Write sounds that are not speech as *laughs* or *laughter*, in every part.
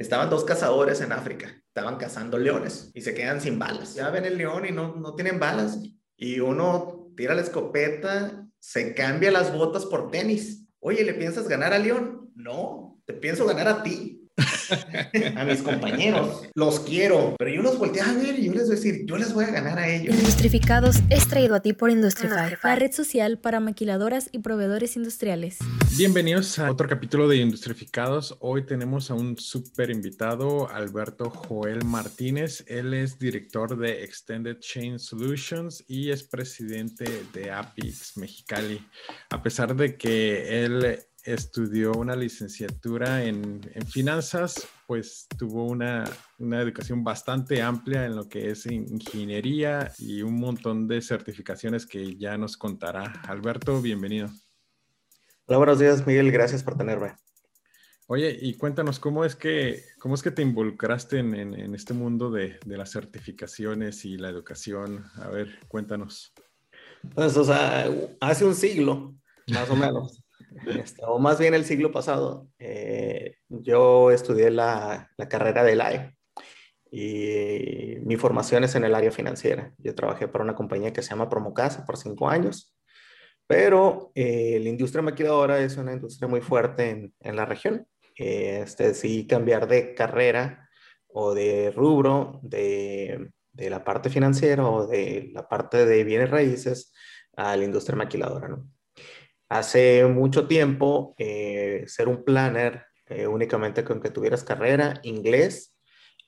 Estaban dos cazadores en África, estaban cazando leones y se quedan sin balas. Ya ven el león y no, no tienen balas. Y uno tira la escopeta, se cambia las botas por tenis. Oye, ¿le piensas ganar al león? No, te pienso ganar a ti. A mis compañeros. Los quiero, pero yo los volteé a ver y yo les voy a decir, yo les voy a ganar a ellos. Industrificados es traído a ti por Industrify, la red social para maquiladoras y proveedores industriales. Bienvenidos a otro capítulo de Industrificados. Hoy tenemos a un súper invitado, Alberto Joel Martínez. Él es director de Extended Chain Solutions y es presidente de Apix Mexicali. A pesar de que él estudió una licenciatura en, finanzas, pues tuvo una, educación bastante amplia en lo que es ingeniería y un montón de certificaciones que ya nos contará. Alberto, bienvenido. Hola, buenos días, Miguel. Gracias por tenerme. Oye, y cuéntanos, ¿cómo es que, cómo es que te involucraste en, este mundo de, de, las certificaciones y la educación? A ver, cuéntanos. Pues, o sea, hace un siglo, más o menos, *laughs* este, o más bien el siglo pasado, eh, yo estudié la, la carrera del AE y mi formación es en el área financiera. Yo trabajé para una compañía que se llama Promocasa por cinco años, pero eh, la industria maquilladora es una industria muy fuerte en, en la región. Este, sí, cambiar de carrera o de rubro de, de la parte financiera o de la parte de bienes raíces a la industria maquiladora, ¿no? Hace mucho tiempo, eh, ser un planner eh, únicamente con que tuvieras carrera, inglés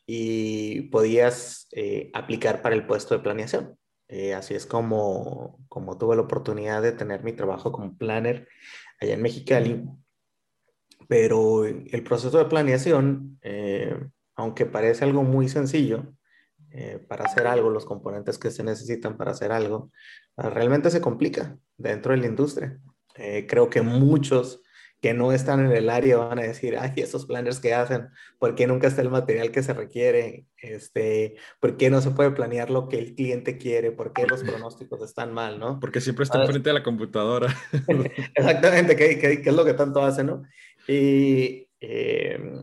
y podías eh, aplicar para el puesto de planeación. así es como, como tuve la oportunidad de tener mi trabajo como planner allá en Mexicali. Pero el proceso de planeación, aunque parece algo muy sencillo, para hacer algo, los componentes que se necesitan para hacer algo, realmente se complica dentro de la industria. Eh, creo que muchos que no están en el área van a decir, ay, esos planners que hacen, ¿por qué nunca está el material que se requiere? Este, ¿Por qué no se puede planear lo que el cliente quiere? ¿Por qué los pronósticos están mal, no? Porque siempre está enfrente de la computadora. *laughs* Exactamente, ¿qué, qué, qué es lo que tanto hace, no? Y eh,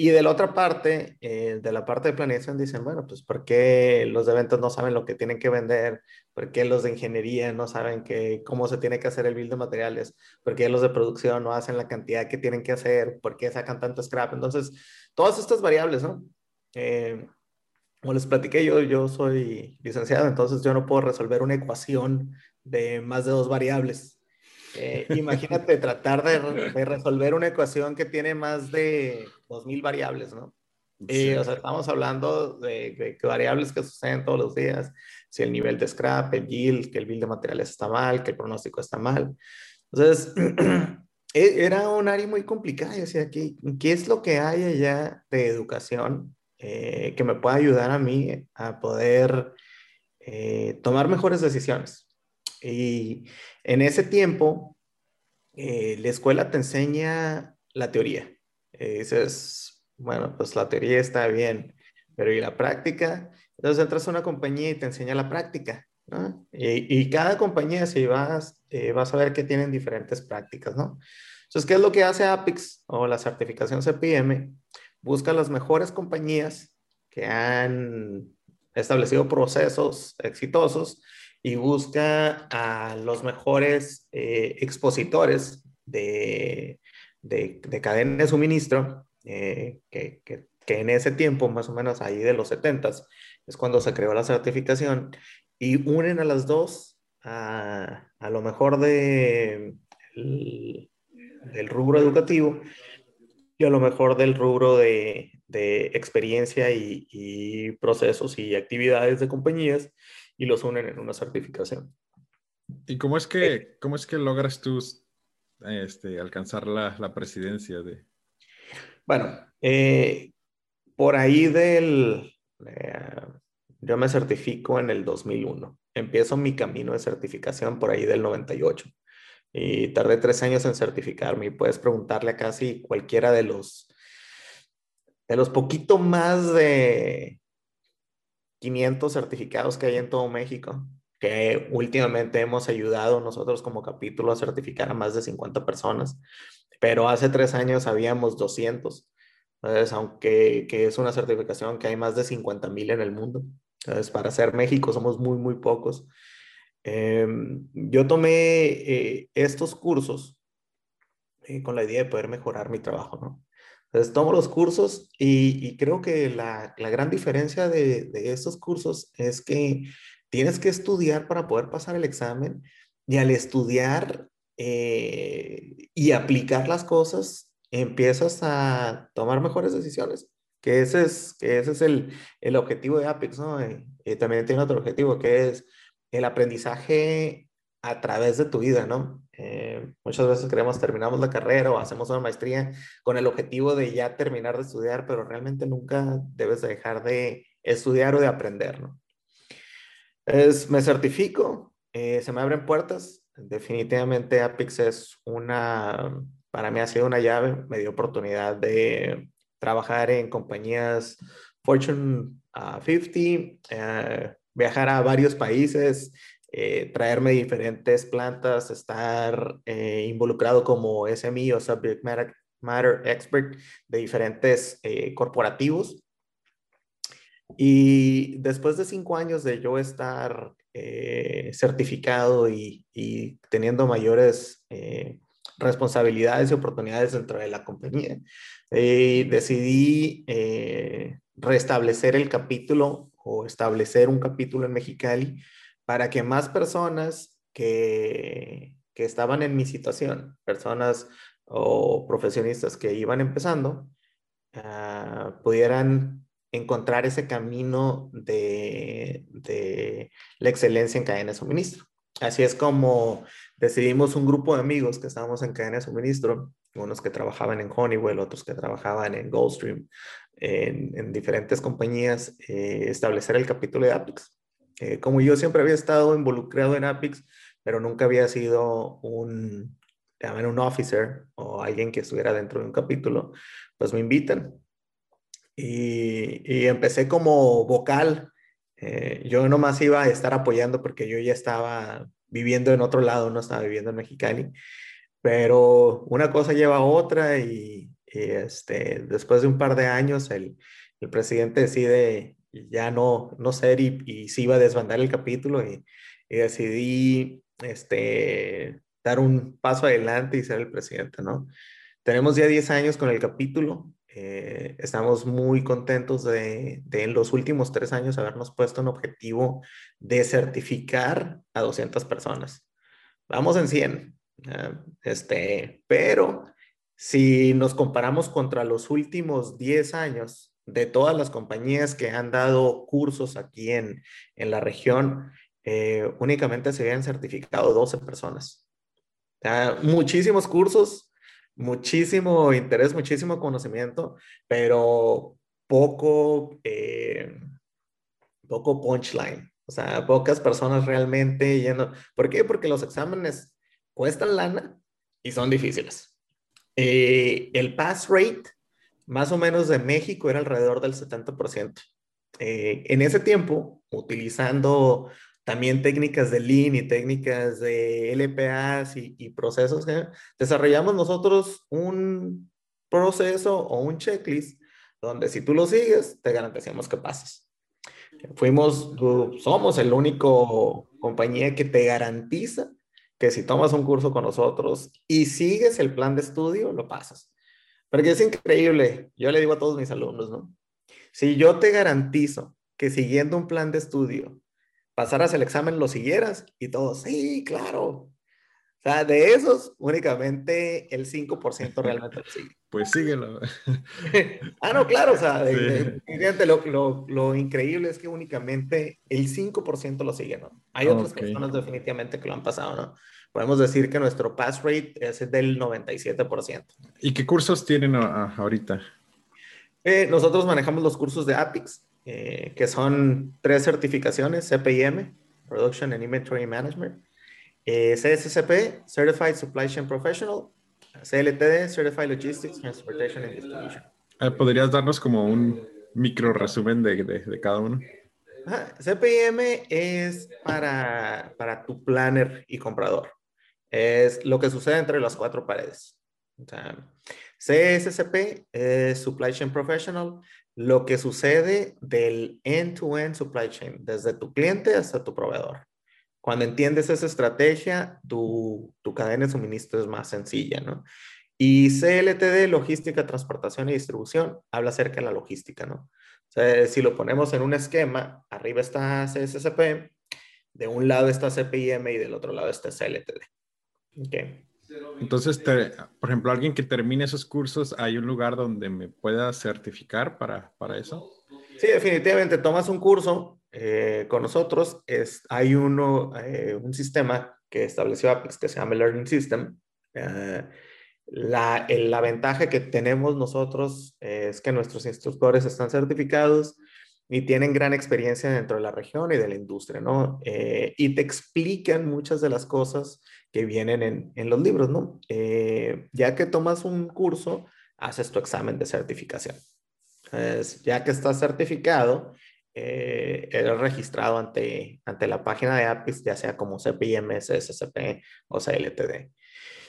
y de la otra parte, eh, de la parte de planeación, dicen, bueno, pues ¿por qué los de ventas no saben lo que tienen que vender? ¿Por qué los de ingeniería no saben que, cómo se tiene que hacer el build de materiales? ¿Por qué los de producción no hacen la cantidad que tienen que hacer? ¿Por qué sacan tanto scrap? Entonces, todas estas variables, ¿no? Eh, como les platiqué, yo, yo soy licenciado, entonces yo no puedo resolver una ecuación de más de dos variables. Eh, imagínate tratar de, resolver una ecuación que tiene más de 2.000 variables, ¿no? Y, o sea, estamos hablando de, variables que suceden todos los días, si el nivel de scrap, el yield, que el bill de materiales está mal, que el pronóstico está mal. Entonces, *clears throat* e, era un área muy complicada. Yo decía, ¿qué, ¿qué es lo que hay allá de educación eh, que me pueda ayudar a mí a poder eh, tomar mejores decisiones? Y en ese tiempo, eh, la escuela te enseña la teoría. Eh, dices, bueno, pues la teoría está bien, pero ¿y la práctica? Entonces entras a una compañía y te enseña la práctica, ¿no? Y, cada compañía, si vas, eh, vas a ver que tienen diferentes prácticas, ¿no? Entonces, ¿qué es lo que hace APIX o la certificación CPM? Busca las mejores compañías que han establecido procesos exitosos y busca a los mejores eh, expositores de, de, de, cadena de suministro, eh, que, que, en ese tiempo, más o menos ahí de los 70 es cuando se creó la certificación, y unen a las dos a, a lo mejor de, el, del rubro educativo y a lo mejor del rubro de, de experiencia y, y, procesos y actividades de compañías y los unen en una certificación. ¿Y cómo es que, eh. cómo es que logras tú este, alcanzar la, la presidencia de... Bueno, eh, por ahí del... Eh, yo me certifico en el 2001. Empiezo mi camino de certificación por ahí del 98. Y tardé tres años en certificarme. Y puedes preguntarle a casi cualquiera de los, de los poquito más de 500 certificados que hay en todo México, que últimamente hemos ayudado nosotros como capítulo a certificar a más de 50 personas, pero hace tres años habíamos 200. Entonces, aunque que es una certificación que hay más de 50 mil en el mundo. Entonces, para ser México somos muy, muy pocos. Em, yo tomé eh, estos cursos eh, con la idea de poder mejorar mi trabajo, ¿no? Entonces tomo los cursos y, creo que la, la gran diferencia de, de, estos cursos es que tienes que estudiar para poder pasar el examen y al estudiar eh, y aplicar las cosas, empiezas a tomar mejores decisiones. Que ese es, que ese es el, el objetivo de Apex, ¿no? y también tiene otro objetivo que es el aprendizaje a través de tu vida, ¿no? Eh, muchas veces queremos terminamos la carrera o hacemos una maestría con el objetivo de ya terminar de estudiar, pero realmente nunca debes dejar de estudiar o de aprender, ¿no? Es, me certifico, eh, se me abren puertas. Definitivamente Apix es una, para mí ha sido una llave, me dio oportunidad de trabajar en compañías Fortune 50, uh, viajar a varios países, eh, traerme diferentes plantas, estar eh, involucrado como SME o Subject Matter, Expert de diferentes eh, corporativos. Y después de cinco años de yo estar certificado y, y, teniendo mayores responsabilidades y oportunidades dentro de la compañía, decidí restablecer el capítulo o establecer un capítulo en Mexicali para que más personas que, que estaban en mi situación, personas o profesionistas que iban empezando, uh, pudieran encontrar ese camino de, de, la excelencia en cadena de suministro. Así es como decidimos un grupo de amigos que estábamos en cadena de suministro, unos que trabajaban en Honeywell, otros que trabajaban en Goldstream, en, en diferentes compañías, eh, establecer el capítulo de Apix. Eh, como yo siempre había estado involucrado en Apix, pero nunca había sido un, un officer o alguien que estuviera dentro de un capítulo, pues me invitan. Y, y empecé como vocal. Eh, yo nomás iba a estar apoyando porque yo ya estaba viviendo en otro lado, no estaba viviendo en Mexicali. Pero una cosa lleva a otra y, este, después de un par de años el, el presidente decide ya no, no ser y, y sí iba a desbandar el capítulo y, decidí este, dar un paso adelante y ser el presidente, ¿no? Tenemos ya 10 años con el capítulo, eh, estamos muy contentos de, de, en los últimos tres años habernos puesto un objetivo de certificar a 200 personas. Vamos en 100, este, pero si nos comparamos contra los últimos 10 años, de todas las compañías que han dado cursos aquí en, en la región, eh, únicamente se habían certificado 12 personas. muchísimos cursos, muchísimo interés, muchísimo conocimiento, pero poco, eh, poco punchline. O sea, pocas personas realmente yendo. ¿Por qué? Porque los exámenes cuestan lana y son difíciles. Eh, el pass rate más o menos de México era alrededor del 70%. Eh, en ese tiempo, utilizando también técnicas de Lean y técnicas de LPAs y, procesos, desarrollamos nosotros un proceso o un checklist donde si tú lo sigues, te garantizamos que pases. Fuimos, somos el único compañía que te garantiza que si tomas un curso con nosotros y sigues el plan de estudio, lo pasas. Porque es increíble. Yo le digo a todos mis alumnos, ¿no? Si yo te garantizo que siguiendo un plan de estudio pasaras el examen, lo siguieras y todos, sí, claro. O sea, de esos, únicamente el 5% realmente lo sigue. *laughs* Pues síguelo. *laughs* ah, no, claro, o sea, lo, lo, lo, increíble es que únicamente el 5% lo sigue, ¿no? Hay otras personas definitivamente que lo han pasado, ¿no? Podemos decir que nuestro pass rate es del 97%. ¿Y qué cursos tienen ahorita? Eh, nosotros manejamos los cursos de APIX, eh, que son tres certificaciones, CPIM, Production and Inventory Management, eh, CSCP, Certified Supply Chain Professional, CLTD, Certified Logistics, Transportation and Distribution. Ah, ¿Podrías darnos como un micro resumen de, de, de cada uno? CPIM es para, para tu planner y comprador es lo que sucede entre las cuatro paredes. O sea, CSCP es Supply Chain Professional, lo que sucede del end-to-end supply chain, desde tu cliente hasta tu proveedor. Cuando entiendes esa estrategia, tu, tu cadena de suministro es más sencilla, ¿no? Y CLTD, logística, transportación y distribución, habla acerca de la logística, ¿no? O sea, si lo ponemos en un esquema, arriba está CSCP, de un lado está CPIM y del otro lado está CLTD. Okay. Entonces, por ejemplo, alguien que termine esos cursos, ¿hay un lugar donde me pueda certificar para, para eso? Sí, definitivamente. Tomas un curso eh, con nosotros. Es, hay uno, eh, un sistema que estableció Apex que se llama Learning System. Eh, la, la, ventaja que tenemos nosotros es que nuestros instructores están certificados y tienen gran experiencia dentro de la región y de la industria, ¿no? y te explican muchas de las cosas que vienen en, en los libros, ¿no? Eh, ya que tomas un curso, haces tu examen de certificación. ya que estás certificado, eh, eres registrado ante, ante la página de APIS, ya sea como CPIM, SSP o CLTD.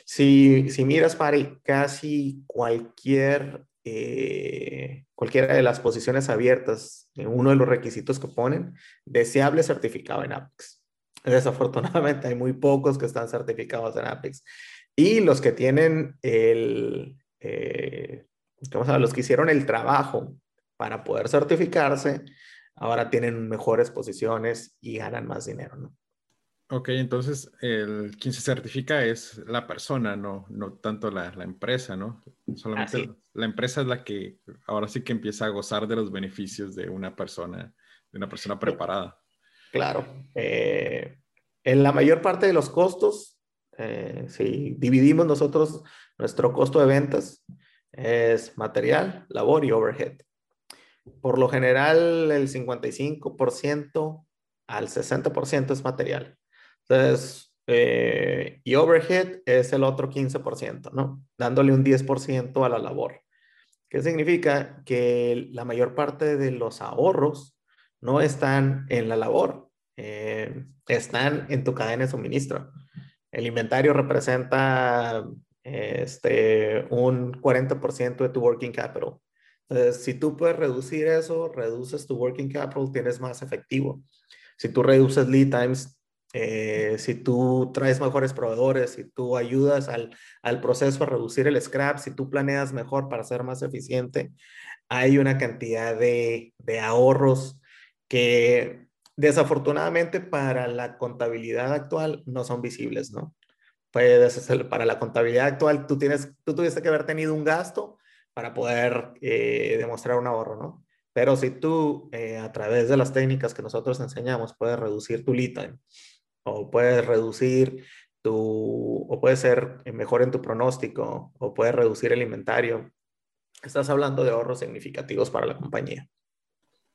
Si, si miras, para casi cualquier, eh, cualquiera de las posiciones abiertas, uno de los requisitos que ponen, deseable certificado en APIS. Desafortunadamente *laughs* hay muy pocos que están certificados en Apex. Y los que tienen el, eh, los que hicieron el trabajo para poder certificarse, ahora tienen mejores posiciones y ganan más dinero, ¿no? Ok, entonces el, quien se certifica es la persona, no, no tanto la, la empresa, ¿no? Solamente la empresa es la que ahora sí que empieza a gozar de los beneficios de una persona, de una persona preparada. Claro. Eh, en la mayor parte de los costos, eh, si dividimos nosotros nuestro costo de ventas, es material, labor y overhead. Por lo general, el 55% al 60% es material. Entonces, eh, y overhead es el otro 15%, ¿no? Dándole un 10% a la labor. ¿Qué significa? Que la mayor parte de los ahorros no están en la labor, eh, están en tu cadena de suministro. El inventario representa este, un 40% de tu working capital. Entonces, si tú puedes reducir eso, reduces tu working capital, tienes más efectivo. Si tú reduces lead times, eh, si tú traes mejores proveedores, si tú ayudas al, al, proceso a reducir el scrap, si tú planeas mejor para ser más eficiente, hay una cantidad de, de ahorros que desafortunadamente para la contabilidad actual no son visibles, ¿no? Para la contabilidad actual tú, tienes, tú tuviste que haber tenido un gasto para poder eh, demostrar un ahorro, ¿no? Pero si tú eh, a través de las técnicas que nosotros enseñamos puedes reducir tu lead o puedes reducir tu, o puedes ser mejor en tu pronóstico o puedes reducir el inventario, estás hablando de ahorros significativos para la compañía.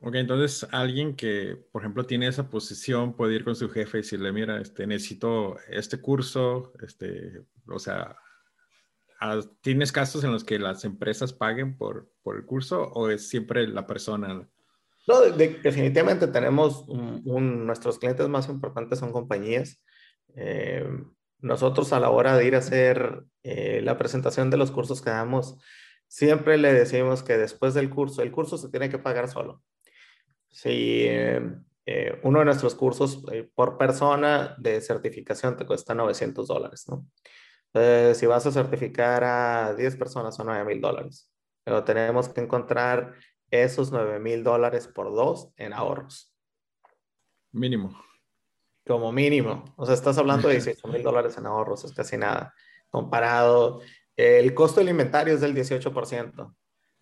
Ok, entonces alguien que, por ejemplo, tiene esa posición puede ir con su jefe y decirle, mira, este, necesito este curso, este, o sea, ah, ¿tienes casos en los que las empresas paguen por, por el curso o es siempre la persona? No, definitivamente tenemos un, nuestros clientes más importantes son compañías. Eh, nosotros a la hora de ir a hacer eh, la presentación de los cursos que damos, siempre le decimos que después del curso, el curso se tiene que pagar solo. Sí, em, eh, uno de nuestros cursos eh, por persona de certificación te cuesta 900 dólares, ¿no? Entonces, si vas a certificar a 10 personas son 9 mil dólares. Pero tenemos que encontrar esos 9 mil dólares por dos en ahorros. Mínimo. Como mínimo. O sea, estás hablando de *laughs* 18 mil dólares en ahorros, es casi nada. Comparado, el costo del inventario es del 18%.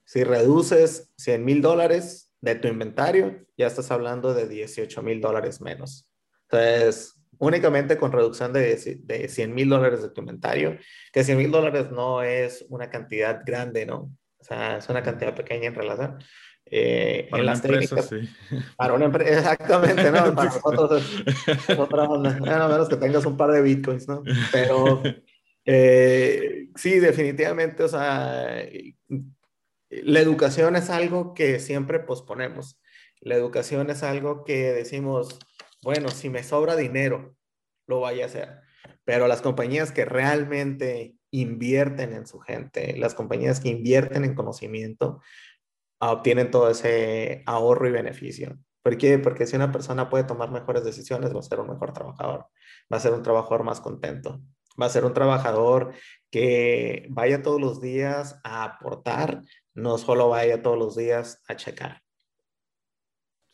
Si reduces 100 mil dólares, de tu inventario, ya estás hablando de 18 mil dólares menos. Entonces, únicamente con reducción de, de 100 mil dólares de tu inventario, que 100 mil dólares no es una cantidad grande, ¿no? O sea, es una cantidad pequeña en relación. Eh, para en las empresa, sí. Para una empresa, exactamente, ¿no? *laughs* Para nosotros es, otra onda. Bueno, a menos que tengas un par de bitcoins, ¿no? Pero *laughs* eh, sí, definitivamente, o sea, la educación es algo que siempre posponemos. La educación es algo que decimos, bueno, si me sobra dinero, lo voy a hacer. Pero las compañías que realmente invierten en su gente, las compañías que invierten en conocimiento, obtienen todo ese ahorro y beneficio. ¿Por qué? Porque si una persona puede tomar mejores decisiones, va a ser un mejor trabajador, va a ser un trabajador más contento, va a ser un trabajador que vaya todos los días a aportar, no solo vaya todos los días a checar.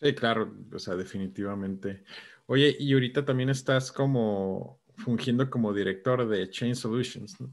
Sí, claro, o sea, definitivamente. Oye, y ahorita también estás como fungiendo como director de Chain Solutions, ¿no?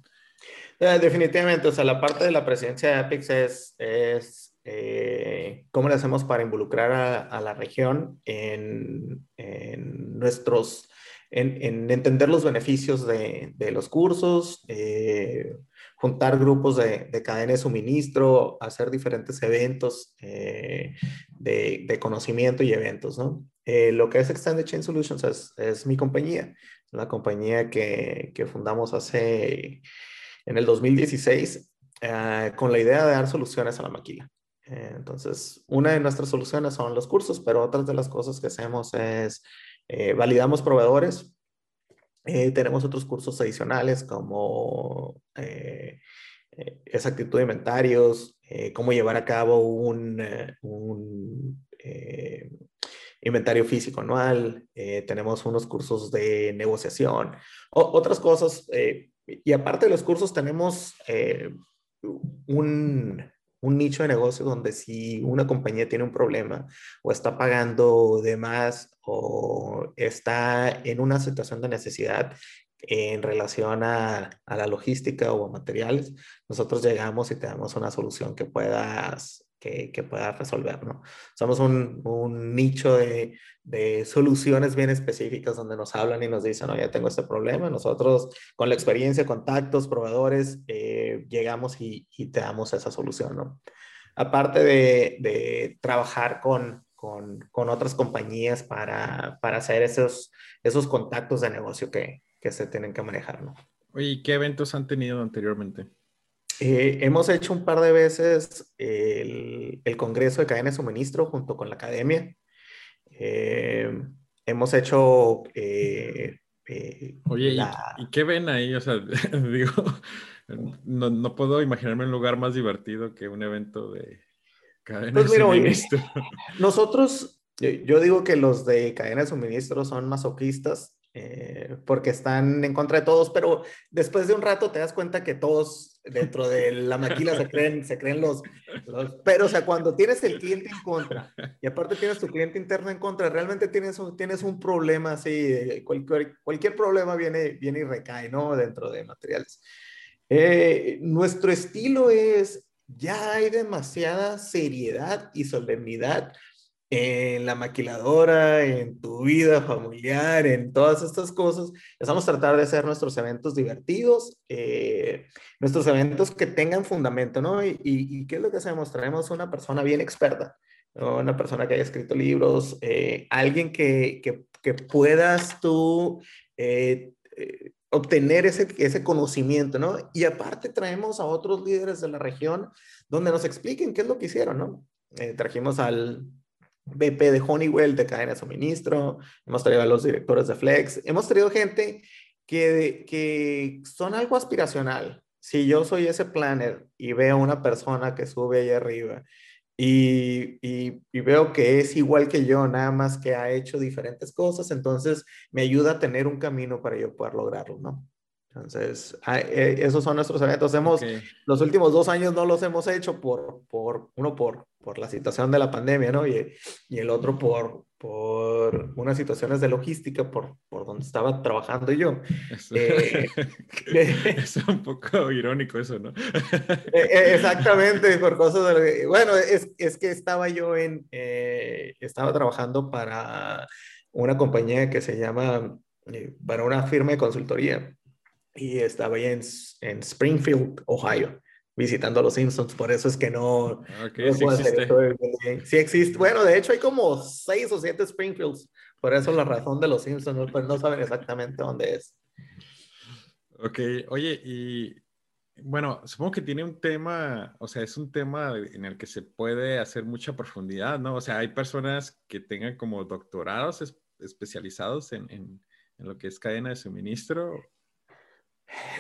Eh, definitivamente, o sea, la parte de la presidencia de Apex es, es eh, cómo le hacemos para involucrar a, la región en, en nuestros, en, en, entender los beneficios de, de los cursos, eh, juntar grupos de, de, cadena de suministro, hacer diferentes eventos de, de, conocimiento y eventos, ¿no? lo que es Extended Chain Solutions es, es mi compañía, la compañía que, que fundamos hace en el 2016 eh, con la idea de dar soluciones a la maquila. Eh, entonces, una de nuestras soluciones son los cursos, pero otras de las cosas que hacemos es eh, validamos proveedores. Tenemos otros cursos adicionales como exactitud de inventarios, cómo llevar a cabo un, un inventario físico anual, tenemos unos cursos de negociación, otras cosas y aparte de los cursos, tenemos eh, un, un, nicho de negocio donde si una compañía tiene un problema o está pagando de más o está en una situación de necesidad en relación a, a la logística o a materiales, nosotros llegamos y te damos una solución que puedas que, que pueda resolver, ¿no? Somos un, un nicho de, de, soluciones bien específicas donde nos hablan y nos dicen, no, ya tengo este problema. Nosotros, con la experiencia, contactos, proveedores, eh, llegamos y, y, te damos esa solución, ¿no? Aparte de, de trabajar con, con, con, otras compañías para, para hacer esos, esos contactos de negocio que, que se tienen que manejar, ¿no? Oye, ¿qué eventos han tenido anteriormente? Eh, hemos hecho un par de veces el, el, Congreso de Cadena de Suministro junto con la Academia. Eh, hemos hecho... Eh, Oye, la... ¿y, qué ven ahí? O sea, *laughs* digo, no, no, puedo imaginarme un lugar más divertido que un evento de cadena pues de suministro. nosotros, yo, yo, digo que los de cadena de suministro son masoquistas eh, porque están en contra de todos, pero después de un rato te das cuenta que todos dentro de la maquila se creen, se creen los, Pero, o sea, cuando tienes el cliente en contra y aparte tienes tu cliente interno en contra, realmente tienes tienes un problema así, cualquier, cualquier problema viene, viene y recae, ¿no? Dentro de materiales. Eh, nuestro estilo es, ya hay demasiada seriedad y solemnidad en la maquiladora, en tu vida familiar, en todas estas cosas. Estamos a tratar de hacer nuestros eventos divertidos, eh, nuestros eventos que tengan fundamento, ¿no? Y, y, ¿qué es lo que hacemos? Traemos una persona bien experta, ¿no? una persona que haya escrito libros, eh, alguien que, que, que, puedas tú eh, obtener ese, ese conocimiento, ¿no? Y aparte traemos a otros líderes de la región donde nos expliquen qué es lo que hicieron, ¿no? trajimos al VP de Honeywell de cadena de suministro, hemos traído a los directores de Flex, hemos traído gente que, que son algo aspiracional. Si yo soy ese planner y veo una persona que sube ahí arriba y, y, y, veo que es igual que yo, nada más que ha hecho diferentes cosas, entonces me ayuda a tener un camino para yo poder lograrlo, ¿no? Entonces, eh, esos son nuestros eventos. Hemos, Los últimos dos años no los hemos hecho por, por uno, por, por la situación de la pandemia, ¿no? Y, y el otro por, por unas situaciones de logística, por, por donde estaba trabajando yo. *laughs* Eh, es un poco irónico eso, ¿no? *laughs* Eh, exactamente, por cosas de... Bueno, es, es que estaba yo en... estaba trabajando para una compañía que se llama... para una firma de consultoría y estaba ahí en, en, Springfield, Ohio, visitando a los Simpsons. Por eso es que no. Okay, sí, existe. sí existe. Bueno, de hecho hay como seis o siete Springfields. Por eso la razón de los Simpsons, pero no saben exactamente dónde es. Ok, oye, y bueno, supongo que tiene un tema, o sea, es un tema en el que se puede hacer mucha profundidad, ¿no? O sea, hay personas que tengan como doctorados especializados en, en, en lo que es cadena de suministro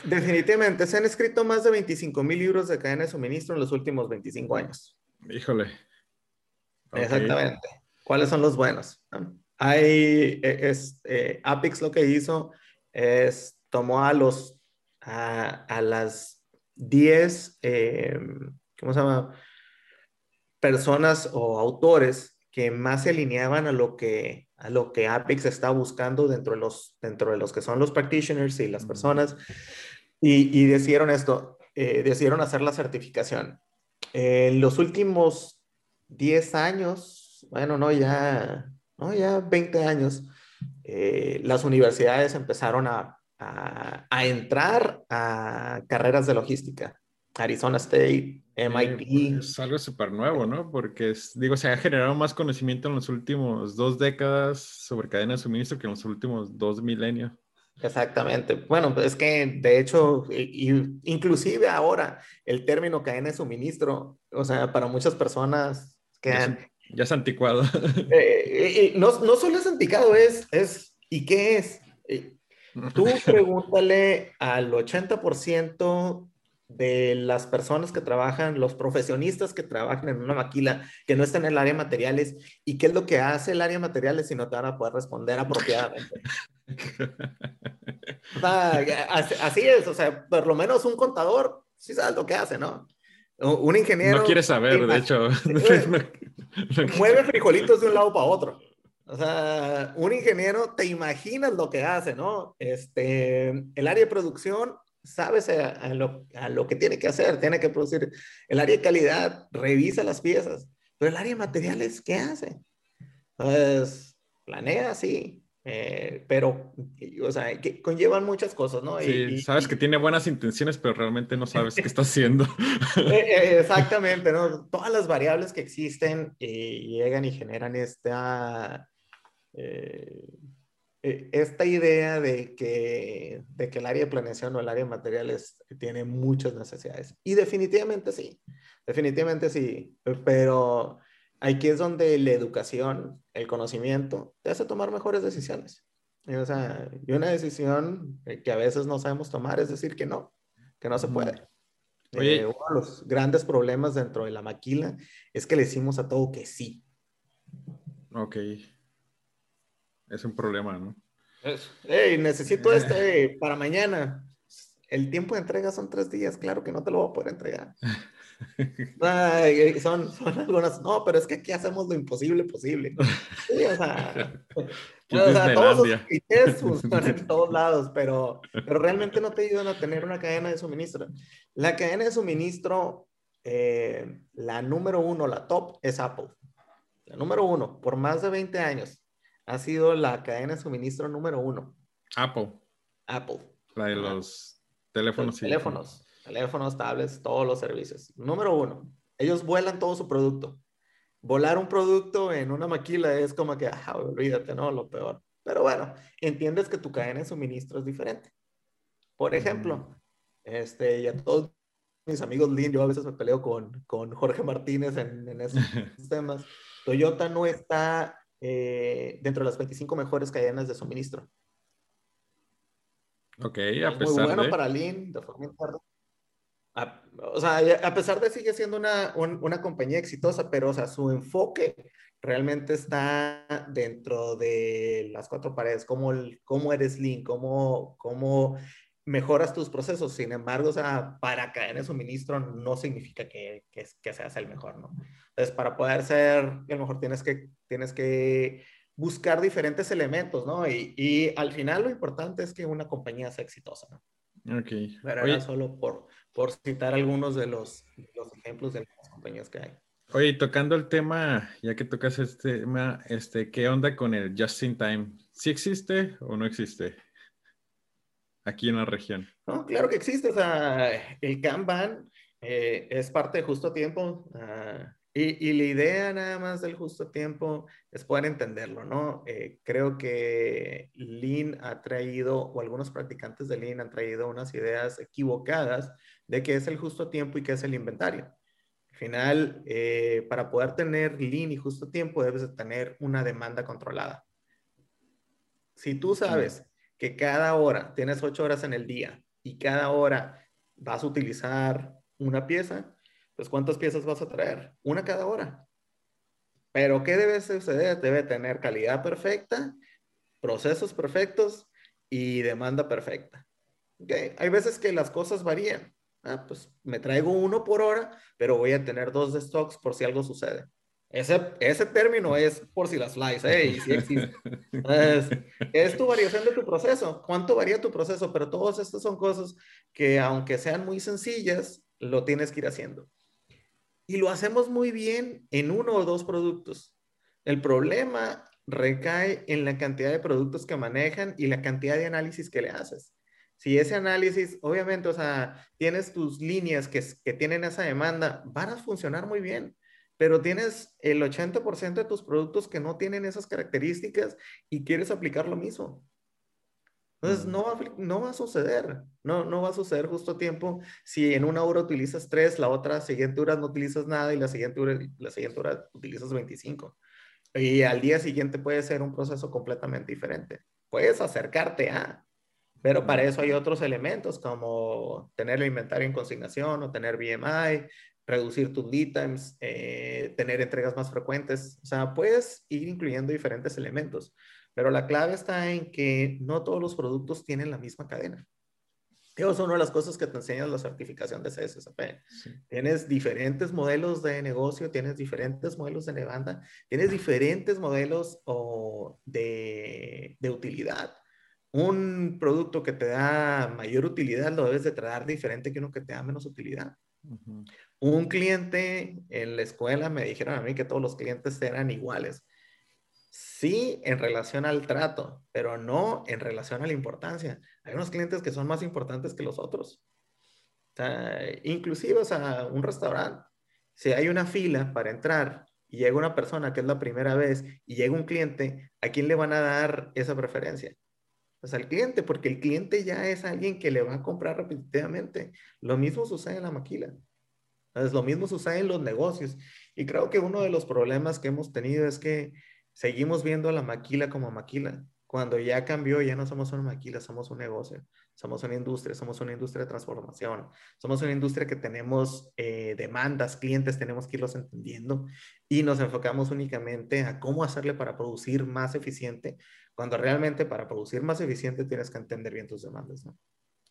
Definitivamente, se han escrito más de 25 mil libros de cadena de suministro en los últimos 25 años. Híjole. Exactamente. ¿Cuáles son los buenos? Hay, e, es, eh, Apex lo que hizo es tomó a los, a, a las 10, eh, ¿cómo se llama? Personas o autores que más se alineaban a lo que, a lo que Apex está buscando dentro de los, dentro de los que son los practitioners y las personas. Y, y decidieron esto, eh, decidieron hacer la certificación. En los últimos 10 años, bueno, no, ya, no, ya 20 años, eh, las universidades empezaron a, a, a, entrar a carreras de logística. Arizona State, MIT. Es algo súper nuevo, ¿no? Porque, es, digo, se ha generado más conocimiento en los últimos dos décadas sobre cadena de suministro que en los últimos dos milenios. Exactamente. Bueno, es que de hecho, y, inclusive ahora, el término cadena de suministro, o sea, para muchas personas quedan... Ya es anticuado. *laughs* Eh, eh, no, no solo es anticuado, es, es, ¿y qué es? Tú *laughs* pregúntale al 80% de las personas que trabajan, los profesionistas que trabajan en una maquila, que no están en el área de materiales, y qué es lo que hace el área de materiales si no te van a poder responder apropiadamente. *laughs* o sea, así es, o sea, por lo menos un contador sí sabe lo que hace, ¿no? Un ingeniero. No quiere saber, de hecho. *laughs* *laughs* mueve frijolitos de un lado para otro. O sea, un ingeniero te imaginas lo que hace, ¿no? Este, el área de producción sabes a, a, lo, a, lo, que tiene que hacer, tiene que producir. El área de calidad revisa las piezas, pero el área de materiales, ¿qué hace? Pues planea, sí, eh, pero, o sea, que conllevan muchas cosas, ¿no? Sí, y, sabes y, que tiene buenas intenciones, pero realmente no sabes qué está *laughs* haciendo. Eh, eh, *laughs* exactamente, ¿no? Todas las variables que existen llegan y generan esta esta idea de que, de que el área de planeación o el área de materiales tiene muchas necesidades. Y definitivamente sí, definitivamente sí, pero aquí es donde la educación, el conocimiento, te hace tomar mejores decisiones. Y, o sea, y una decisión que a veces no sabemos tomar es decir que no, que no se puede. Oye. Eh, uno de los grandes problemas dentro de la maquila es que le decimos a todo que sí. Ok. Es un problema, ¿no? Hey, necesito este para mañana. El tiempo de entrega son tres días, claro que no te lo voy a poder entregar. *laughs* Ay, son, son algunas, no, pero es que aquí hacemos lo imposible posible. Sí, o sea, *laughs* o sea todos los clientes funcionan en *laughs* todos lados, pero, pero realmente no te ayudan a tener una cadena de suministro. La cadena de suministro, eh, la número uno, la top, es Apple. La número uno, por más de 20 años ha sido la cadena de suministro número uno. Apple. Apple. La de los teléfonos. Sí. Teléfonos, teléfonos, tablets, todos los servicios. Número uno, ellos vuelan todo su producto. Volar un producto en una maquila es como que, ah, olvídate, ¿no? Lo peor. Pero bueno, entiendes que tu cadena de suministro es diferente. Por ejemplo, mm. este, ya todos mis amigos Lean, yo a veces me peleo con, con Jorge Martínez en, en esos *laughs* temas. Toyota no está eh, dentro de las 25 mejores cadenas de suministro. Ok, a es pesar muy bueno de... para Lean, de forma interna. A, o sea, a pesar de sigue siendo una, un, una compañía exitosa, pero o sea, su enfoque realmente está dentro de las cuatro paredes, cómo, el, cómo eres Lean, cómo, cómo mejoras tus procesos. Sin embargo, o sea, para caer en suministro no significa que, que, que, seas el mejor, ¿no? Entonces, para poder ser el mejor tienes que, tienes que buscar diferentes elementos, ¿no? Y, y al final lo importante es que una compañía sea exitosa, ¿no? Ok. Pero Oye, era solo por, por citar algunos de los, los ejemplos de las compañías que hay. Oye, tocando el tema, ya que tocas este tema, este, ¿qué onda con el Just in Time? ¿Sí existe o no existe? aquí en la región? No, claro que existe. O sea, el Kanban eh, es parte de justo tiempo. Uh, y, y, la idea nada más del justo tiempo es poder entenderlo, ¿no? Eh, creo que Lean ha traído, o algunos practicantes de Lean han traído unas ideas equivocadas de qué es el justo tiempo y qué es el inventario. Al final, eh, para poder tener Lean y justo tiempo, debes de tener una demanda controlada. Si tú sabes que cada hora tienes ocho horas en el día y cada hora vas a utilizar una pieza, pues ¿cuántas piezas vas a traer? Una cada hora. Pero ¿qué debe suceder? Debe tener calidad perfecta, procesos perfectos y demanda perfecta. ¿Okay? Hay veces que las cosas varían. Ah, pues me traigo uno por hora, pero voy a tener dos de stocks por si algo sucede. Ese, ese término es por si las flies, ¿eh? Y sí existe. Es, es, tu variación de tu proceso. ¿Cuánto varía tu proceso? Pero todas estas son cosas que, aunque sean muy sencillas, lo tienes que ir haciendo. Y lo hacemos muy bien en uno o dos productos. El problema recae en la cantidad de productos que manejan y la cantidad de análisis que le haces. Si ese análisis, obviamente, o sea, tienes tus líneas que, tienen esa demanda, van a funcionar muy bien pero tienes el 80% de tus productos que no tienen esas características y quieres aplicar lo mismo. Entonces, no va, no va a suceder, no, no va a suceder justo a tiempo si en una hora utilizas tres, la otra siguiente hora no utilizas nada y la siguiente hora, la siguiente hora utilizas 25. Y al día siguiente puede ser un proceso completamente diferente. Puedes acercarte a, pero para eso hay otros elementos como tener el inventario en consignación o tener BMI, reducir tus lead times, eh, tener entregas más frecuentes. O sea, puedes ir incluyendo diferentes elementos, pero la clave está en que no todos los productos tienen la misma cadena. Eso es una de las cosas que te enseña la certificación de CSSP. Tienes diferentes modelos de negocio, tienes diferentes modelos de demanda, tienes diferentes modelos o de, de utilidad. Un producto que te da mayor utilidad lo debes de tratar diferente que uno que te da menos utilidad. Un cliente en la escuela me dijeron a mí que todos los clientes eran iguales. Sí, en relación al trato, pero no en relación a la importancia. Hay unos clientes que son más importantes que los otros. O sea, inclusive, o sea, un restaurante, si hay una fila para entrar y llega una persona que es la primera vez y llega un cliente, ¿a quién le van a dar esa preferencia? Pues al cliente, porque el cliente ya es alguien que le va a comprar repetitivamente. Lo mismo sucede en la maquila. Es lo mismo sucede en los negocios. Y creo que uno de los problemas que hemos tenido es que seguimos viendo a la maquila como maquila. Cuando ya cambió, ya no somos una maquila, somos un negocio, somos una industria, somos una industria de transformación, somos una industria que tenemos eh, demandas, clientes, tenemos que irlos entendiendo y nos enfocamos únicamente a cómo hacerle para producir más eficiente, cuando realmente para producir más eficiente tienes que entender bien tus demandas. ¿no?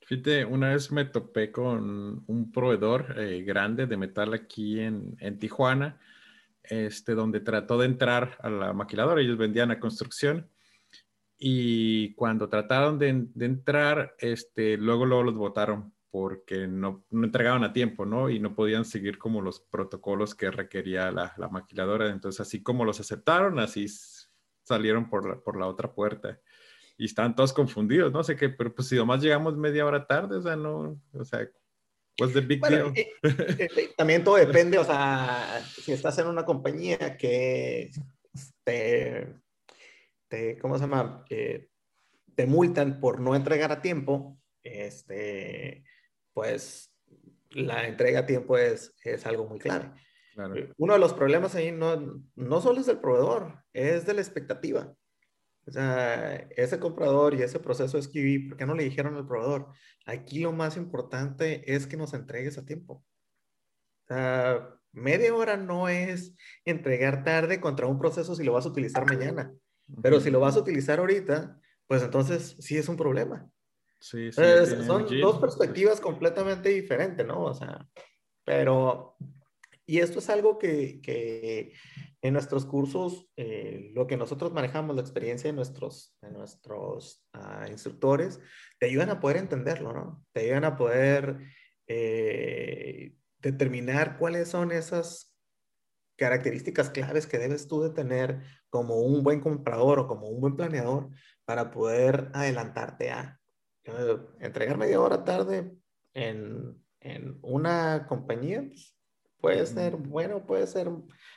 Fíjate, una vez me topé con un proveedor eh, grande de metal aquí en, en, Tijuana, este, donde trató de entrar a la maquiladora. Ellos vendían a construcción y cuando trataron de, entrar, este, luego, luego los votaron porque no, no, entregaban a tiempo, ¿no? Y no podían seguir como los protocolos que requería la, la maquiladora. Entonces, así como los aceptaron, así salieron por la, por la otra puerta y están todos confundidos, no sé qué, pero pues si nomás llegamos media hora tarde, o sea, no, o sea, what's the big deal? Eh, *laughs* eh, eh, también todo depende, o sea, si estás en una compañía que te, te ¿cómo se llama? te multan por no entregar a tiempo, este, pues la entrega a tiempo es, es algo muy clave. Uno de los problemas ahí no, no solo es del proveedor, es de la expectativa. O sea, ese comprador y ese proceso es que, ¿por qué no le dijeron al proveedor? Aquí lo más importante es que nos entregues a tiempo. O sea, media hora no es entregar tarde contra un proceso si lo vas a utilizar mañana. Pero si lo vas a utilizar ahorita, pues entonces sí es un problema. Sí, sí, son dos perspectivas completamente diferentes, ¿no? O sea, pero, y esto es algo que, que en nuestros cursos, eh, lo que nosotros manejamos, la experiencia de nuestros, de nuestros uh, instructores, te ayudan a poder entenderlo, ¿no? Te ayudan a poder eh, determinar cuáles son esas características claves que debes tú de tener como un buen comprador o como un buen planeador para poder adelantarte a uh, entregar media hora tarde en, en una compañía. Pues, puede ser bueno, puede ser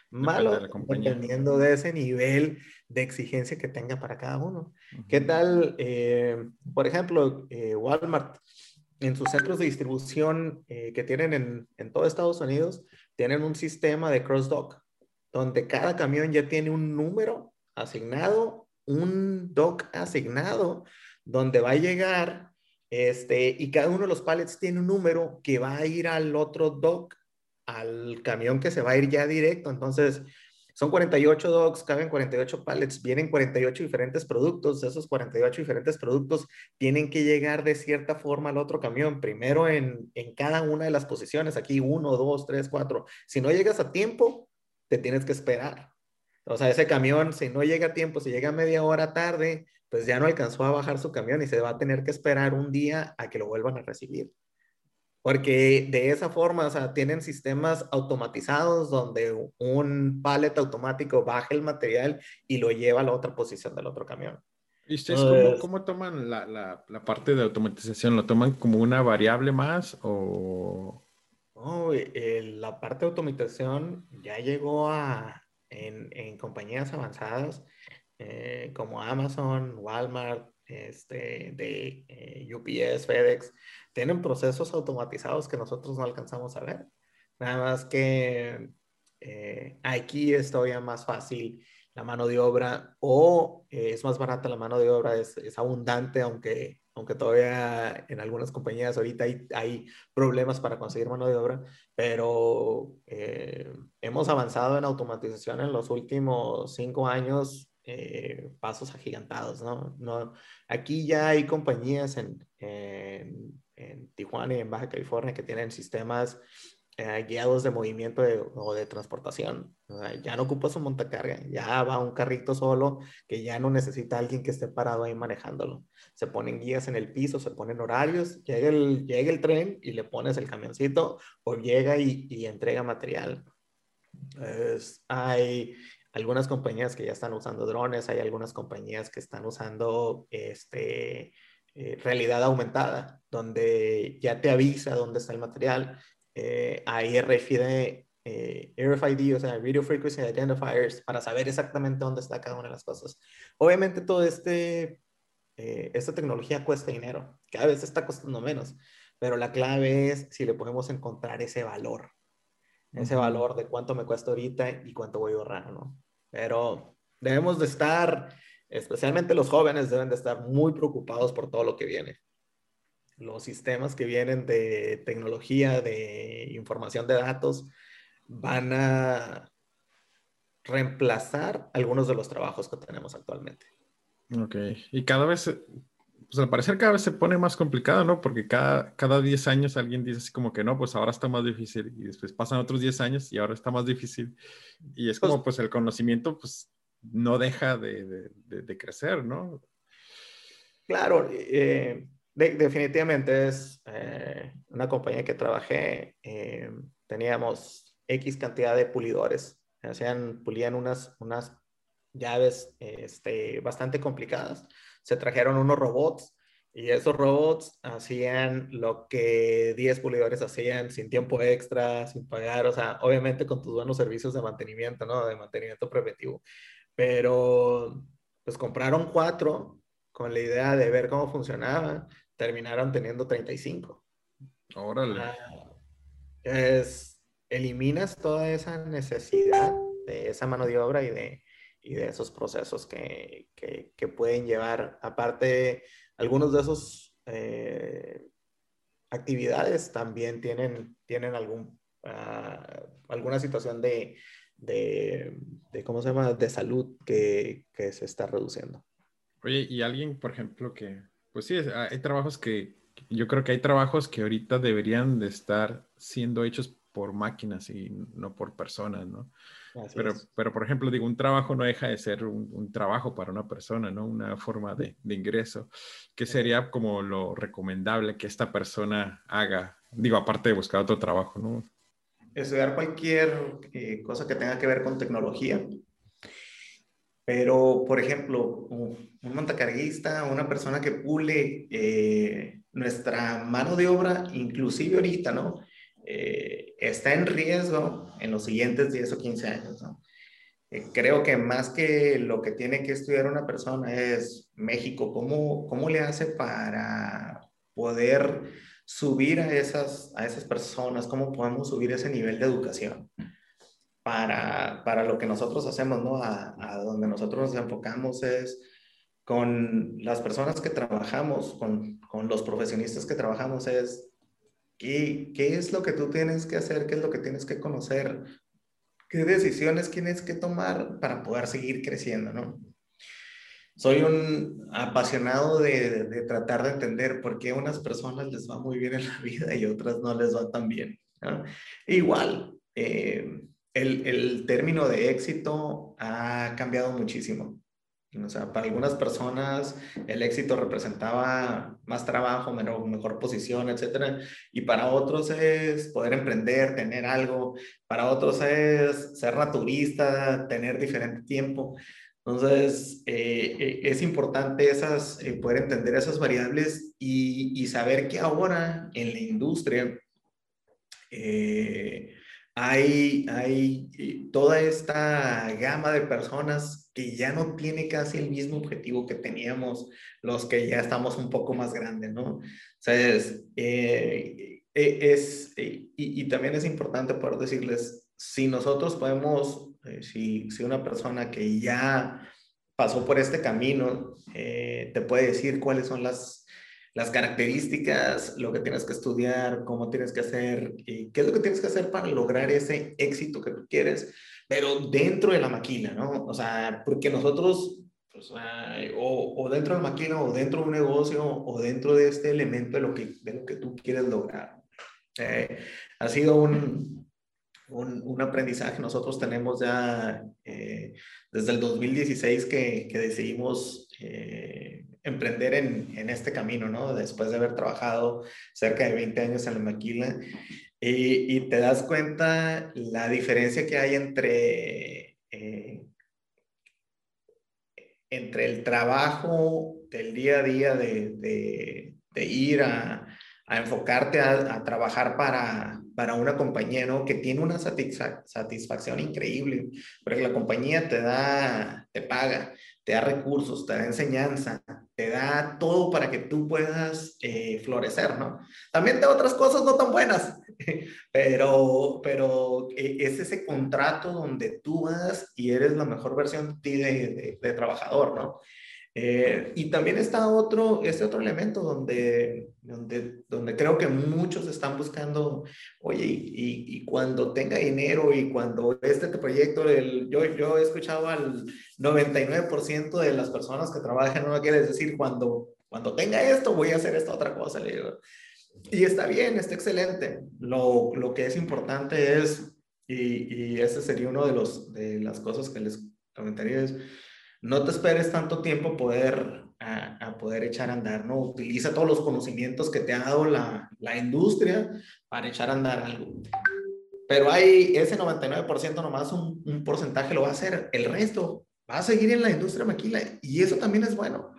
malo, dependiendo de ese nivel de exigencia que tenga para cada uno. ¿Qué tal, eh, por ejemplo, eh, Walmart? En sus centros de distribución eh, que tienen en, en, todo Estados Unidos, tienen un sistema de cross-dock, donde cada camión ya tiene un número asignado, un dock asignado, donde va a llegar Este, y cada uno de los pallets tiene un número que va a ir al otro dock, al camión que se va a ir ya directo. Entonces, son 48 docks, caben 48 pallets, vienen 48 diferentes productos. Esos 48 diferentes productos tienen que llegar de cierta forma al otro camión, primero en, en cada una de las posiciones, aquí uno, dos, tres, cuatro. Si no llegas a tiempo, te tienes que esperar. O sea, ese camión, si no llega a tiempo, si llega media hora tarde, pues ya no alcanzó a bajar su camión y se va a tener que esperar un día a que lo vuelvan a recibir. Porque de esa forma, o sea, tienen sistemas automatizados donde un pallet automático baja el material y lo lleva a la otra posición del otro camión. ¿Y ustedes cómo, toman la, la, la, parte de automatización? ¿Lo toman como una variable más o...? Oh, la parte de automatización ya llegó a, en, en compañías avanzadas, eh, como Amazon, Walmart, este, de eh, UPS, FedEx, tienen procesos automatizados que nosotros no alcanzamos a ver. Nada más que eh, aquí es todavía más fácil la mano de obra o es más barata la mano de obra, es, es, abundante, aunque, aunque todavía en algunas compañías ahorita hay, hay problemas para conseguir mano de obra, pero hemos avanzado en automatización en los últimos cinco años eh, pasos agigantados, ¿no? ¿no? Aquí ya hay compañías en, en, en, Tijuana y en Baja California que tienen sistemas eh, guiados de movimiento o de transportación. ya no ocupas un montacarga, ya va un carrito solo que ya no necesita alguien que esté parado ahí manejándolo. Se ponen guías en el piso, se ponen horarios, llega el, llega el tren y le pones el camioncito o llega y, y entrega material. Hay algunas compañías que ya están usando drones, hay algunas compañías que están usando este, eh, realidad aumentada, donde ya te avisa dónde está el material. Eh, hay RFID, eh, RFID, o sea, Radio Frequency Identifiers, para saber exactamente dónde está cada una de las cosas. Obviamente todo este, esta tecnología cuesta dinero, cada vez está costando menos, pero la clave es si le podemos encontrar ese valor, ese valor de cuánto me cuesta ahorita y cuánto voy a ahorrar, ¿no? Pero debemos de estar, especialmente los jóvenes, deben de estar muy preocupados por todo lo que viene. Los sistemas que vienen de tecnología, de información de datos, van a reemplazar algunos de los trabajos que tenemos actualmente. Ok, y cada vez, pues al parecer cada vez se pone más complicado, ¿no? Porque cada, cada 10 años alguien dice así como que no, pues ahora está más difícil y después pasan otros 10 años y ahora está más difícil. Y es como pues, pues el conocimiento pues no deja de, de, crecer, ¿no? Claro, eh, definitivamente es eh, una compañía que trabajé, eh, teníamos X cantidad de pulidores, hacían, pulían unas, unas llaves este, bastante complicadas se trajeron unos robots y esos robots hacían lo que 10 pulidores hacían sin tiempo extra, sin pagar, o sea, obviamente con tus buenos servicios de mantenimiento, ¿no? De mantenimiento preventivo. Pero pues compraron cuatro con la idea de ver cómo funcionaba, terminaron teniendo 35. Órale. Ah, es, eliminas toda esa necesidad de esa mano de obra y de, y de esos procesos que, que, pueden llevar. Aparte, algunos de esos eh, actividades también tienen, tienen algún, ah, alguna situación de, de, de, ¿cómo se llama?, de salud que, que, se está reduciendo. Oye, y alguien, por ejemplo, que, pues sí, hay trabajos que, yo creo que hay trabajos que ahorita deberían de estar siendo hechos por máquinas y no por personas, ¿no? pero, pero, por ejemplo, digo, un trabajo no deja de ser un, trabajo para una persona, ¿no? Una forma de, de, ingreso. ¿Qué sería como lo recomendable que esta persona haga? Digo, aparte de buscar otro trabajo, ¿no? Estudiar cualquier eh, cosa que tenga que ver con tecnología. Pero, por ejemplo, un montacarguista, una persona que pule eh, nuestra mano de obra, inclusive ahorita, ¿no? Eh, está en riesgo en los siguientes 10 o 15 años. ¿no? Creo que más que lo que tiene que estudiar una persona es México, ¿cómo, cómo le hace para poder subir a esas, a esas personas? ¿Cómo podemos subir ese nivel de educación? Para, para lo que nosotros hacemos, ¿no? A, a donde nosotros nos enfocamos es con las personas que trabajamos, con, con los profesionistas que trabajamos, es ¿qué, ¿qué es lo que tú tienes que hacer? ¿Qué es lo que tienes que conocer? ¿Qué decisiones tienes que tomar para poder seguir creciendo? ¿no? Soy un apasionado de, de, tratar de entender por qué a unas personas les va muy bien en la vida y otras no les va tan bien. Igual, eh, el, el, término de éxito ha cambiado muchísimo. O sea, para algunas personas el éxito representaba más trabajo, mejor, mejor posición, etc. Y para otros es poder emprender, tener algo. Para otros es ser naturista, tener diferente tiempo. Entonces, eh, eh, es importante esas, eh, poder entender esas variables y, y, saber que ahora en la industria hay, hay toda esta gama de personas que ya no tiene casi el mismo objetivo que teníamos los que ya estamos un poco más grandes, ¿no? Sea, es, es y, y también es importante poder decirles, si nosotros podemos eh, si, si, una persona que ya pasó por este camino eh, te puede decir cuáles son las, las características, lo que tienes que estudiar, cómo tienes que hacer, y qué es lo que tienes que hacer para lograr ese éxito que tú quieres, pero dentro de la máquina, ¿no? O sea, porque nosotros, pues, o, o, dentro de la máquina, o dentro de un negocio, o dentro de este elemento de lo que, de lo que tú quieres lograr. Eh, ha sido un, un, un aprendizaje. Nosotros tenemos ya eh, desde el 2016 que, que decidimos eh, emprender en, en, este camino, ¿no? Después de haber trabajado cerca de 20 años en la maquila. Y, y te das cuenta la diferencia que hay entre, eh, entre el trabajo del día a día de, de, ir a, enfocarte a trabajar para, para una compañía, ¿no? Que tiene una satisfacción increíble, porque la compañía te da, te paga, te da recursos, te da enseñanza, te da todo para que tú puedas eh, florecer, ¿no? También te da otras cosas no tan buenas, *laughs* pero, pero e, es ese contrato donde tú vas y eres la mejor versión de ti de, de trabajador, ¿no? Eh, y también está otro, este otro elemento donde, donde, donde creo que muchos están buscando, oye, y, cuando tenga dinero y cuando este proyecto, el, yo, yo he escuchado al 99% de las personas que trabajan, no quiere decir, cuando, cuando tenga esto voy a hacer esta otra cosa. Y está bien, está excelente. Lo, lo que es importante es, y, y ese sería uno de, los, de las cosas que les comentaría es, no te esperes tanto tiempo poder, a, poder echar a andar, ¿no? Utiliza todos los conocimientos que te ha dado la, la industria para echar a andar algo. Pero hay ese 99% nomás un, un, porcentaje lo va a hacer, el resto va a seguir en la industria maquila y eso también es bueno.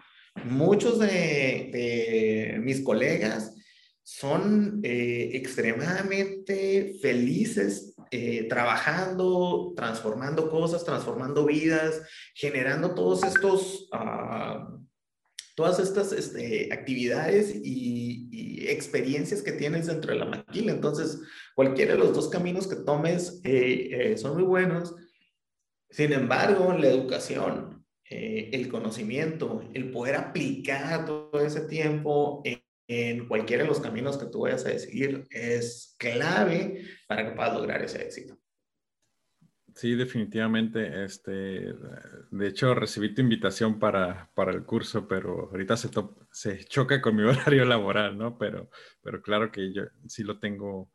Muchos de, de mis colegas son eh, extremadamente felices eh, trabajando, transformando cosas, transformando vidas, generando todos estos, uh, todas estas este, actividades y, experiencias que tienes dentro de la maquila. Entonces, cualquiera de los dos caminos que tomes eh, eh, son muy buenos. Sin embargo, la educación, el conocimiento, el poder aplicar todo ese tiempo en en cualquiera de los caminos que tú vayas a decidir es clave para que puedas lograr ese éxito. Sí, definitivamente. Este, de hecho, recibí tu invitación para, para el curso, pero ahorita se, se choca con mi *laughs* horario laboral, ¿no? Pero, pero claro que yo sí lo tengo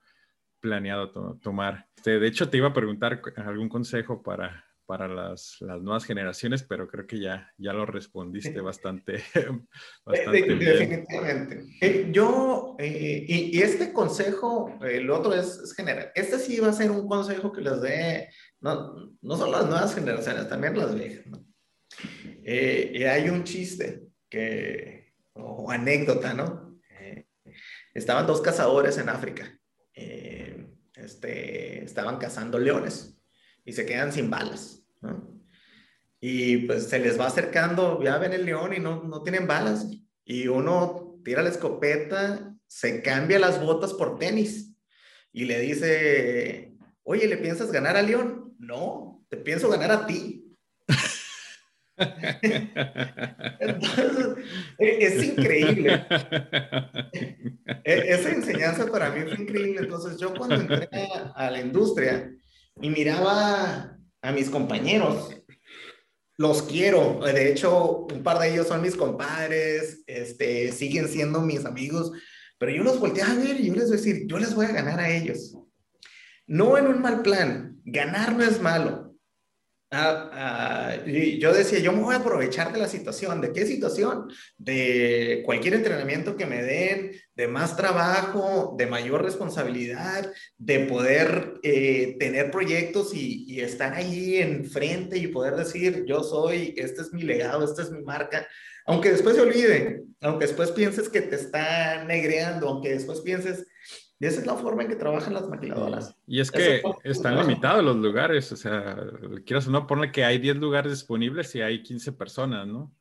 planeado to tomar. Este, de hecho, te iba a preguntar algún consejo para, para las, las, nuevas generaciones, pero creo que ya, ya lo respondiste *laughs* bastante, *laughs* bastante bien. Definitivamente. Eh, yo, eh, y, y, este consejo, el otro es, es, general. Este sí va a ser un consejo que les dé, no, no solo las nuevas generaciones, también las viejas. ¿no? Eh, hay un chiste que, o anécdota, ¿no? Eh, estaban dos cazadores en África. Eh, este, estaban cazando leones y se quedan sin balas, ¿no? Y pues se les va acercando, ya ven el león y no, no tienen balas. Y uno tira la escopeta, se cambia las botas por tenis y le dice, oye, ¿le piensas ganar al león? No, te pienso ganar a ti. *laughs* Entonces, e, es increíble. E, esa enseñanza para mí fue increíble. Entonces, yo cuando entré a la industria y miraba a mis compañeros, los quiero. De hecho, un par de ellos son mis compadres, este, siguen siendo mis amigos, pero yo los volteé a ver y yo les voy a decir, yo les voy a ganar a ellos. No en un mal plan, ganar no es malo. Ah, ah, yo decía, yo me voy a aprovechar de la situación. ¿De qué situación? De cualquier entrenamiento que me den, de más trabajo, de mayor responsabilidad, de poder eh, tener proyectos y, y, estar ahí enfrente y poder decir, yo soy, este es mi legado, esta es mi marca. Aunque después se olvide, aunque después pienses que te está negreando, aunque después pienses y esa es la forma en que trabajan las maquiladoras. Y es que están limitados los lugares, o sea, quieras o no, ponle que hay 10 lugares disponibles y hay 15 personas, ¿no?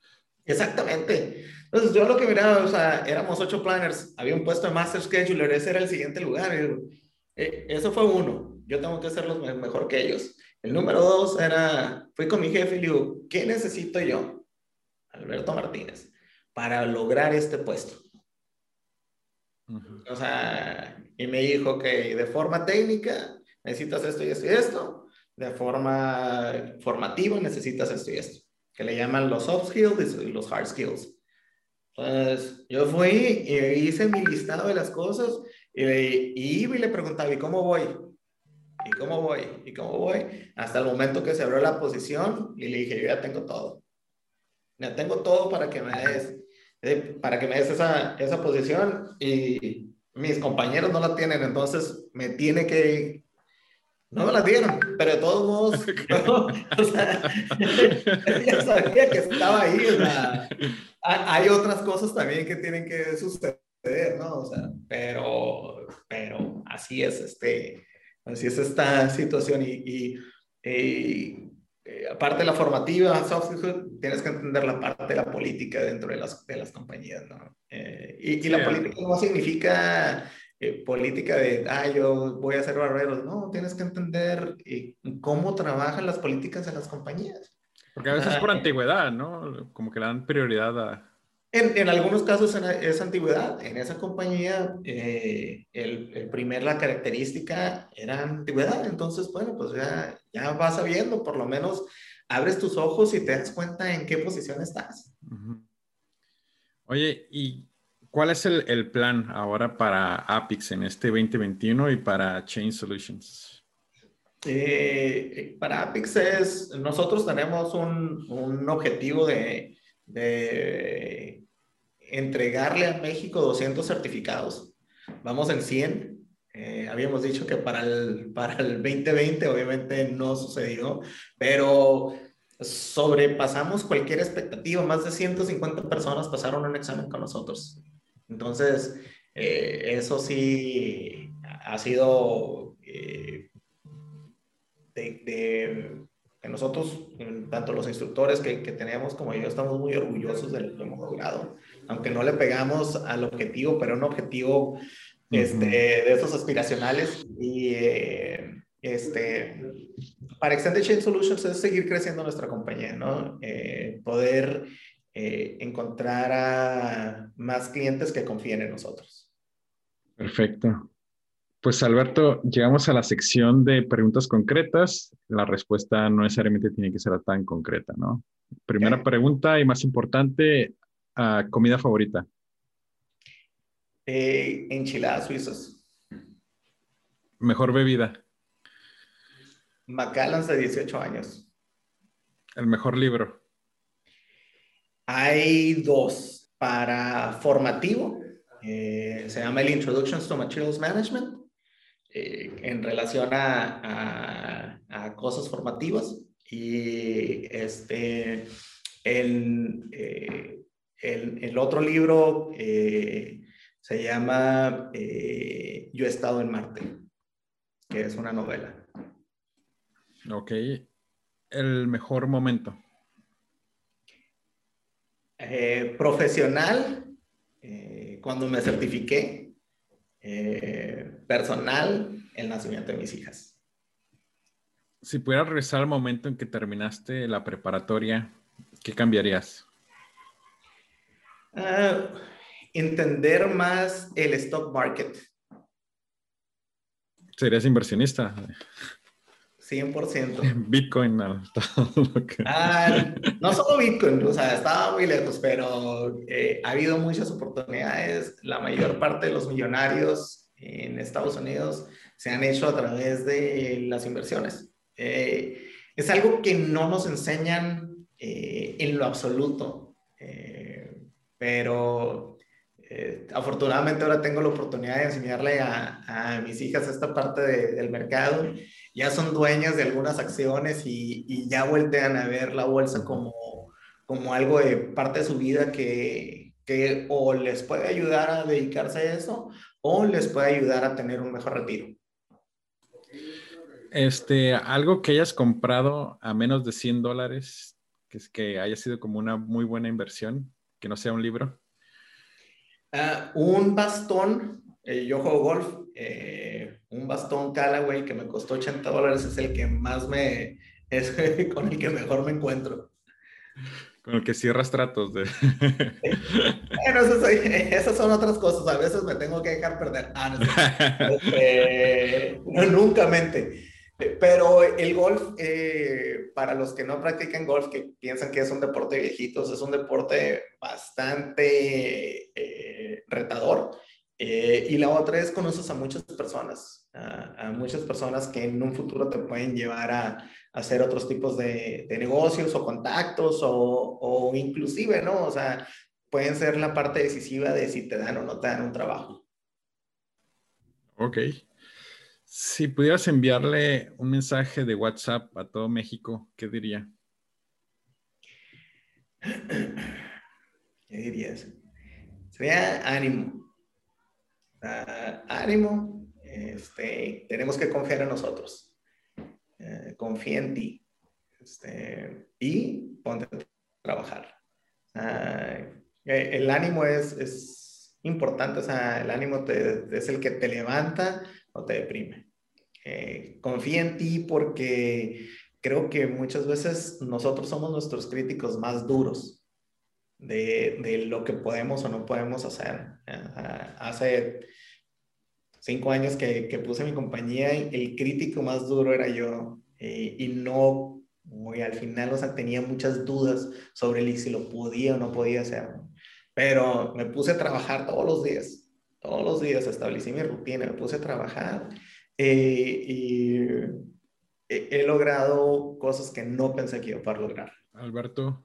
Exactamente. Entonces, yo lo que miraba, o sea, éramos 8 planners, había un puesto de Master Scheduler, ese era el siguiente lugar. Eh, eso fue uno, yo tengo que hacerlo mejor que ellos. El número dos era, fui con mi jefe y le digo, ¿qué necesito yo, Alberto Martínez, para lograr este puesto? O sea, y me dijo que de forma técnica necesitas esto y esto y esto, de forma formativa necesitas esto y esto, que le llaman los soft skills y los hard skills. Entonces, yo fui y hice mi listado de las cosas y, y iba y le preguntaba, ¿y cómo voy? ¿Y cómo voy? ¿Y cómo voy? Hasta el momento que se abrió la posición y le dije, yo ya tengo todo. Ya tengo todo para que me des eh, para que me des esa, esa posición y mis compañeros no la tienen, entonces me tiene que... No me la dieron, pero de todos modos, *laughs* *laughs* o sea, *laughs* ya sabía que estaba ahí. hay otras cosas también que tienen que suceder, ¿no? O sea, pero, pero así es, este, así es esta situación y, y eh, aparte de la formativa, tienes que entender la parte de la política dentro de las, de las compañías, ¿no? Eh, y, y la política no significa eh, política de, ah, yo voy a hacer barberos, no, tienes que entender cómo trabajan las políticas en las compañías. Porque a veces es por ah, antigüedad, ¿no? Como que le dan prioridad a, en, en, algunos casos es antigüedad. En esa compañía, eh, el, el, primer, la característica era antigüedad. Entonces, bueno, pues ya, ya vas sabiendo, por lo menos abres tus ojos y te das cuenta en qué posición estás. Oye, ¿y cuál es el, el, plan ahora para Apix en este 2021 y para Chain Solutions? Eh, para Apix es, nosotros tenemos un, un objetivo de, de entregarle a México 200 certificados. Vamos en 100. Eh, habíamos dicho que para el, para el 2020 obviamente no sucedió, pero sobrepasamos cualquier expectativa. Más de 150 personas pasaron un examen con nosotros. Entonces, eh, eso sí ha sido eh, de, nosotros, tanto los instructores que, que, tenemos como yo, estamos muy orgullosos de lo que hemos logrado aunque no le pegamos al objetivo, pero un objetivo este, de esos aspiracionales. Y eh, este, para Extended Chain Solutions es seguir creciendo nuestra compañía, ¿no? Eh, poder eh, encontrar a más clientes que confíen en nosotros. Perfecto. Pues Alberto, llegamos a la sección de preguntas concretas. La respuesta no necesariamente tiene que ser tan concreta, ¿no? Primera pregunta y más importante, comida favorita? Eh, enchiladas suizas. Mejor bebida. Macallan de 18 años. El mejor libro. Hay dos. Para formativo, eh, se llama el Introductions to Materials Management, eh, en relación a, a, cosas formativas. Y este, el, el, otro libro eh, se llama eh, Yo he estado en Marte, que es una novela. Ok. El mejor momento. Eh, profesional, cuando me certifiqué. Personal, el nacimiento de mis hijas. Si pudieras regresar al momento en que terminaste la preparatoria, ¿Qué cambiarías? Ah, entender más el stock market. ¿Serías inversionista? 100%. *laughs* Bitcoin, no. *laughs* Ah, no solo Bitcoin, o sea, estaba muy lejos, pero eh, ha habido muchas oportunidades. La mayor parte de los millonarios en Estados Unidos se han hecho a través de las inversiones. Eh, es algo que no nos enseñan eh, en lo absoluto, pero afortunadamente ahora tengo la oportunidad de enseñarle a, a mis hijas esta parte del mercado ya son dueñas de algunas acciones y, ya voltean a ver la bolsa como, como algo de parte de su vida que, que o les puede ayudar a dedicarse a eso o les puede ayudar a tener un mejor retiro. Este, algo que hayas comprado a menos de 100 dólares, que es que haya sido como una muy buena inversión, que no sea un libro. Ah, un bastón, eh, yo juego golf, eh, un bastón Callaway que me costó 80 dólares es el que más me, *laughs* es con el que mejor me encuentro. Con el que cierras tratos de... *laughs* bueno, esas son otras cosas, a veces me tengo que dejar perder. Ah, no, este, nunca mente. Pero el golf, eh, para los que no practican golf, que piensan que es un deporte viejitos, es un deporte bastante eh, retador eh, y la otra es conoces a muchas personas, a, muchas personas que en un futuro te pueden llevar a, hacer otros tipos de, negocios o contactos o, o, inclusive, ¿no? O sea, pueden ser la parte decisiva de si te dan o no te dan un trabajo. Ok. Si pudieras enviarle un mensaje de WhatsApp a todo México, ¿qué diría? ¿Qué dirías? Sería ánimo ánimo, este, tenemos que confiar en nosotros. Eh, confía en ti. Este, y ponte a trabajar. Eh, el ánimo es, importante, o sea, el ánimo es el que te levanta o te deprime. Eh, confía en ti porque creo que muchas veces nosotros somos nuestros críticos más duros de, de lo que podemos o no podemos hacer. hace cinco años que, que, puse mi compañía, el crítico más duro era yo eh, y no, muy al final, o sea, tenía muchas dudas sobre si lo podía o no podía hacer. Pero me puse a trabajar todos los días, todos los días establecí mi rutina, me puse a trabajar eh, y he, logrado cosas que no pensé que iba a poder lograr. Alberto,